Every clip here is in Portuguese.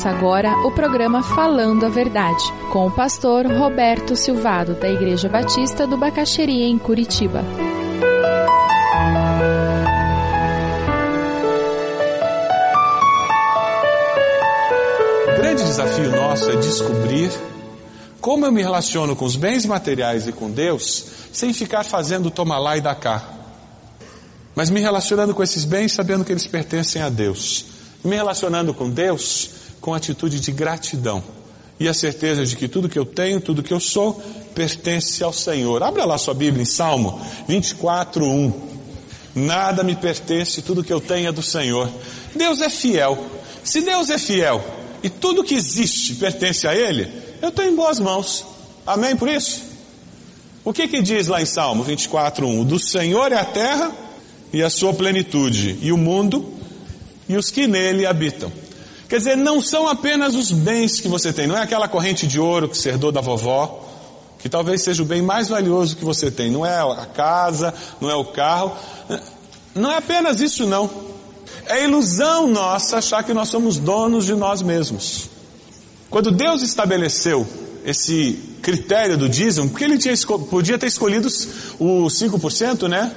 Começa agora o programa Falando a Verdade, com o pastor Roberto Silvado, da Igreja Batista do Bacaxeria, em Curitiba. O grande desafio nosso é descobrir como eu me relaciono com os bens materiais e com Deus sem ficar fazendo toma lá e dá cá. Mas me relacionando com esses bens sabendo que eles pertencem a Deus. Me relacionando com Deus com atitude de gratidão e a certeza de que tudo que eu tenho, tudo que eu sou, pertence ao Senhor. Abra lá sua Bíblia em Salmo 24, 1. Nada me pertence, tudo que eu tenho é do Senhor. Deus é fiel. Se Deus é fiel e tudo que existe pertence a Ele, eu estou em boas mãos. Amém por isso? O que que diz lá em Salmo 24, 1? Do Senhor é a terra e a sua plenitude, e o mundo e os que nele habitam. Quer dizer, não são apenas os bens que você tem, não é aquela corrente de ouro que você herdou da vovó, que talvez seja o bem mais valioso que você tem, não é a casa, não é o carro, não é apenas isso não. É ilusão nossa achar que nós somos donos de nós mesmos. Quando Deus estabeleceu esse critério do dízimo, porque ele tinha, podia ter escolhido os 5%, né?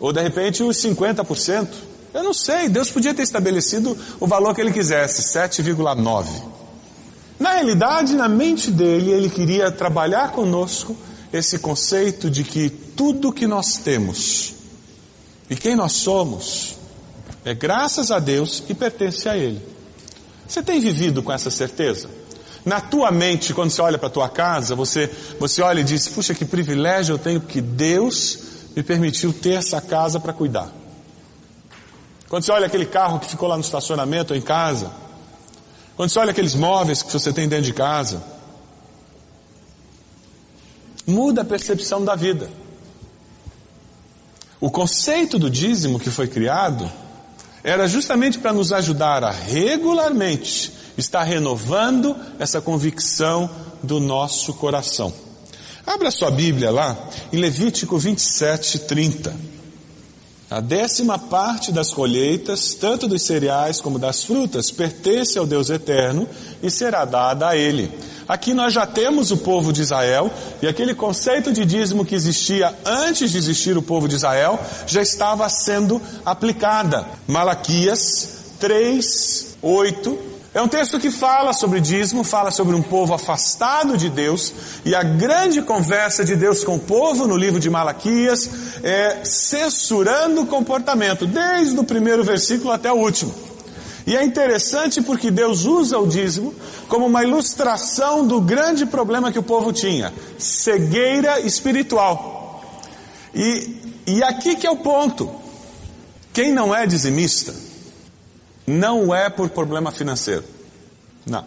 Ou de repente os 50%. Eu não sei, Deus podia ter estabelecido o valor que ele quisesse, 7,9. Na realidade, na mente dele, ele queria trabalhar conosco esse conceito de que tudo que nós temos e quem nós somos é graças a Deus e pertence a Ele. Você tem vivido com essa certeza? Na tua mente, quando você olha para a tua casa, você, você olha e diz, puxa, que privilégio eu tenho porque Deus me permitiu ter essa casa para cuidar. Quando você olha aquele carro que ficou lá no estacionamento ou em casa, quando você olha aqueles móveis que você tem dentro de casa, muda a percepção da vida. O conceito do dízimo que foi criado era justamente para nos ajudar a regularmente estar renovando essa convicção do nosso coração. Abra sua Bíblia lá em Levítico 27, 30. A décima parte das colheitas, tanto dos cereais como das frutas, pertence ao Deus eterno e será dada a Ele. Aqui nós já temos o povo de Israel e aquele conceito de dízimo que existia antes de existir o povo de Israel já estava sendo aplicada. Malaquias 3, 8 é um texto que fala sobre dízimo, fala sobre um povo afastado de Deus, e a grande conversa de Deus com o povo no livro de Malaquias é censurando o comportamento, desde o primeiro versículo até o último. E é interessante porque Deus usa o dízimo como uma ilustração do grande problema que o povo tinha: cegueira espiritual. E, e aqui que é o ponto. Quem não é dizimista, não é por problema financeiro. Não.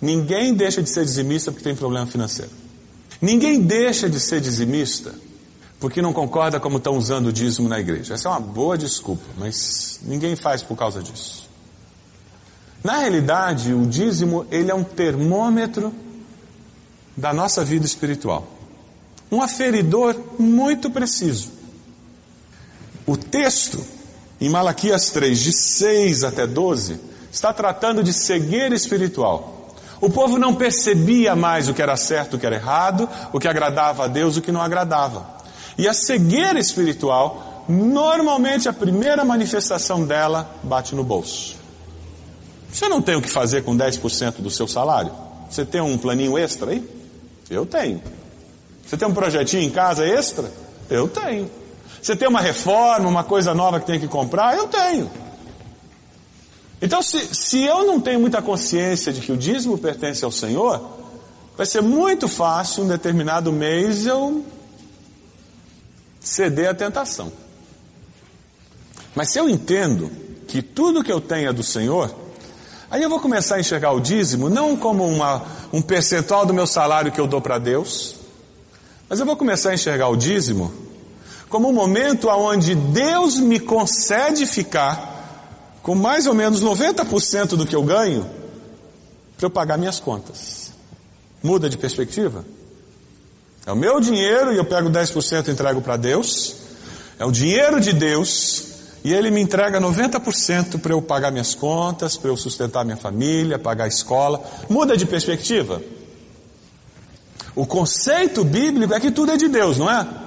Ninguém deixa de ser dizimista porque tem problema financeiro. Ninguém deixa de ser dizimista porque não concorda como estão usando o dízimo na igreja. Essa é uma boa desculpa, mas ninguém faz por causa disso. Na realidade, o dízimo ele é um termômetro da nossa vida espiritual. Um aferidor muito preciso. O texto em Malaquias 3, de 6 até 12, está tratando de cegueira espiritual. O povo não percebia mais o que era certo, o que era errado, o que agradava a Deus, o que não agradava. E a cegueira espiritual, normalmente a primeira manifestação dela bate no bolso. Você não tem o que fazer com 10% do seu salário? Você tem um planinho extra aí? Eu tenho. Você tem um projetinho em casa extra? Eu tenho. Você tem uma reforma, uma coisa nova que tem que comprar? Eu tenho. Então, se, se eu não tenho muita consciência de que o dízimo pertence ao Senhor, vai ser muito fácil, um determinado mês, eu ceder à tentação. Mas se eu entendo que tudo que eu tenho é do Senhor, aí eu vou começar a enxergar o dízimo não como uma, um percentual do meu salário que eu dou para Deus, mas eu vou começar a enxergar o dízimo como um momento onde Deus me concede ficar com mais ou menos 90% do que eu ganho para eu pagar minhas contas. Muda de perspectiva? É o meu dinheiro e eu pego 10% e entrego para Deus. É o dinheiro de Deus E ele me entrega 90% para eu pagar minhas contas, para eu sustentar minha família, pagar a escola. Muda de perspectiva? O conceito bíblico é que tudo é de Deus, não é?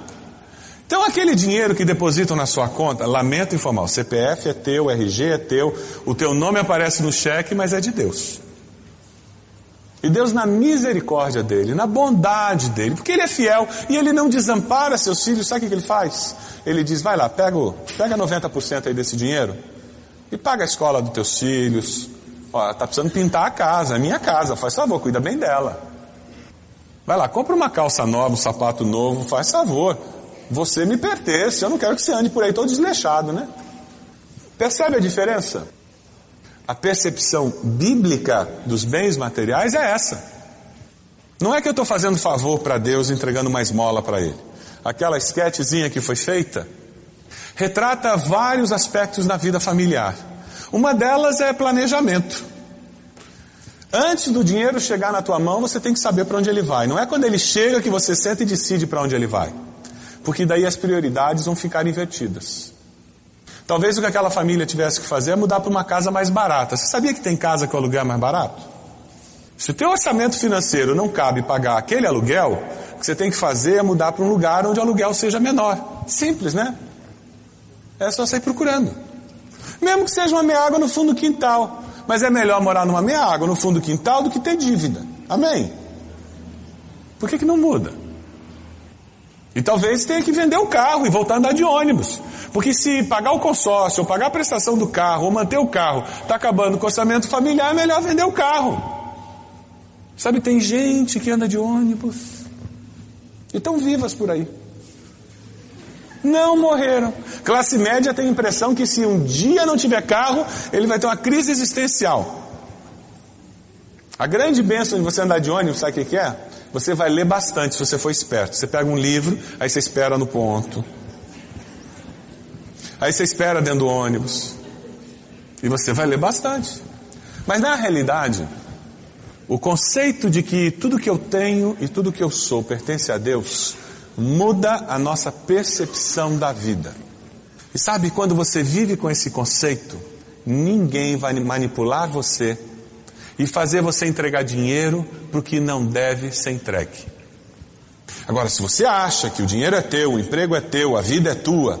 Então aquele dinheiro que depositam na sua conta, lamento informar, o CPF é teu, o RG é teu, o teu nome aparece no cheque, mas é de Deus. E Deus, na misericórdia dele, na bondade dele, porque ele é fiel e ele não desampara seus filhos, sabe o que ele faz? Ele diz: vai lá, pega, pega 90% aí desse dinheiro e paga a escola dos teus filhos. Ó, tá precisando pintar a casa, é minha casa, faz favor, cuida bem dela. Vai lá, compra uma calça nova, um sapato novo, faz favor. Você me pertence, eu não quero que você ande por aí todo desleixado, né? Percebe a diferença? A percepção bíblica dos bens materiais é essa. Não é que eu estou fazendo favor para Deus entregando uma esmola para Ele. Aquela esquetezinha que foi feita retrata vários aspectos na vida familiar. Uma delas é planejamento. Antes do dinheiro chegar na tua mão, você tem que saber para onde ele vai. Não é quando ele chega que você senta e decide para onde ele vai. Porque daí as prioridades vão ficar invertidas. Talvez o que aquela família tivesse que fazer é mudar para uma casa mais barata. Você sabia que tem casa o aluguel é mais barato? Se o teu orçamento financeiro não cabe pagar aquele aluguel, o que você tem que fazer é mudar para um lugar onde o aluguel seja menor. Simples, né? É só sair procurando. Mesmo que seja uma meia água no fundo do quintal. Mas é melhor morar numa meia água no fundo do quintal do que ter dívida. Amém? Por que, que não muda? E talvez tenha que vender o carro e voltar a andar de ônibus. Porque se pagar o consórcio, ou pagar a prestação do carro, ou manter o carro, está acabando com o orçamento familiar, é melhor vender o carro. Sabe, tem gente que anda de ônibus. E estão vivas por aí. Não morreram. Classe média tem a impressão que se um dia não tiver carro, ele vai ter uma crise existencial. A grande bênção de você andar de ônibus, sabe o que é? Você vai ler bastante se você for esperto. Você pega um livro, aí você espera no ponto. Aí você espera dentro do ônibus. E você vai ler bastante. Mas na realidade, o conceito de que tudo que eu tenho e tudo que eu sou pertence a Deus muda a nossa percepção da vida. E sabe, quando você vive com esse conceito, ninguém vai manipular você e fazer você entregar dinheiro para o que não deve ser entregue. Agora, se você acha que o dinheiro é teu, o emprego é teu, a vida é tua,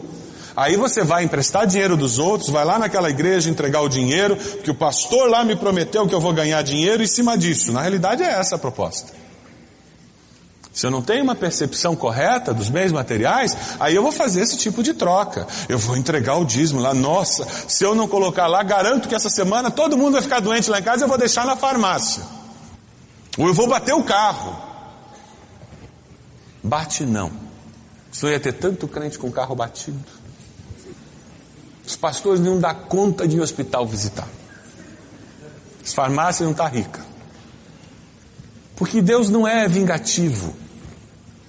aí você vai emprestar dinheiro dos outros, vai lá naquela igreja entregar o dinheiro, que o pastor lá me prometeu que eu vou ganhar dinheiro em cima disso. Na realidade é essa a proposta. Se eu não tenho uma percepção correta dos bens materiais, aí eu vou fazer esse tipo de troca. Eu vou entregar o dízimo lá. Nossa, se eu não colocar lá, garanto que essa semana todo mundo vai ficar doente lá em casa, eu vou deixar na farmácia. Ou eu vou bater o carro. Bate não. Senhor ia ter tanto crente com carro batido. Os pastores não dão conta de ir hospital visitar. As farmácias não estão tá ricas. Porque Deus não é vingativo.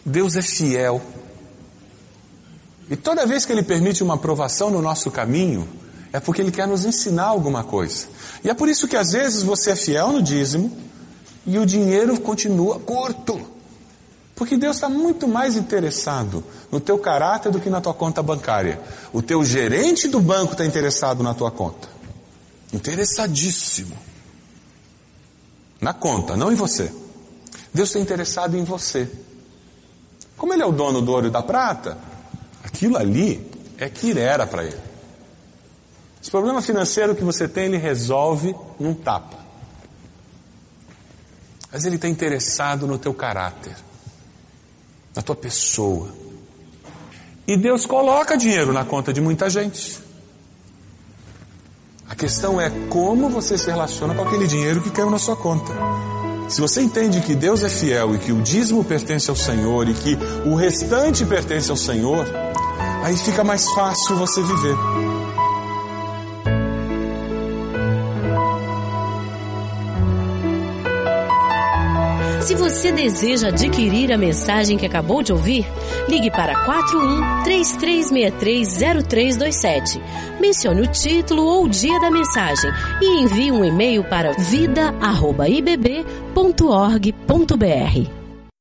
Deus é fiel. E toda vez que Ele permite uma aprovação no nosso caminho, é porque Ele quer nos ensinar alguma coisa. E é por isso que às vezes você é fiel no dízimo e o dinheiro continua curto. Porque Deus está muito mais interessado no teu caráter do que na tua conta bancária. O teu gerente do banco está interessado na tua conta. Interessadíssimo. Na conta, não em você. Deus está interessado em você. Como ele é o dono do ouro e da prata, aquilo ali é que era para ele. Esse problema financeiro que você tem, ele resolve num tapa. Mas ele está interessado no teu caráter, na tua pessoa. E Deus coloca dinheiro na conta de muita gente. A questão é como você se relaciona com aquele dinheiro que caiu na sua conta. Se você entende que Deus é fiel e que o dízimo pertence ao Senhor e que o restante pertence ao Senhor, aí fica mais fácil você viver. Se você deseja adquirir a mensagem que acabou de ouvir, ligue para 41 3363 0327. Mencione o título ou o dia da mensagem e envie um e-mail para vida@ibb.org.br.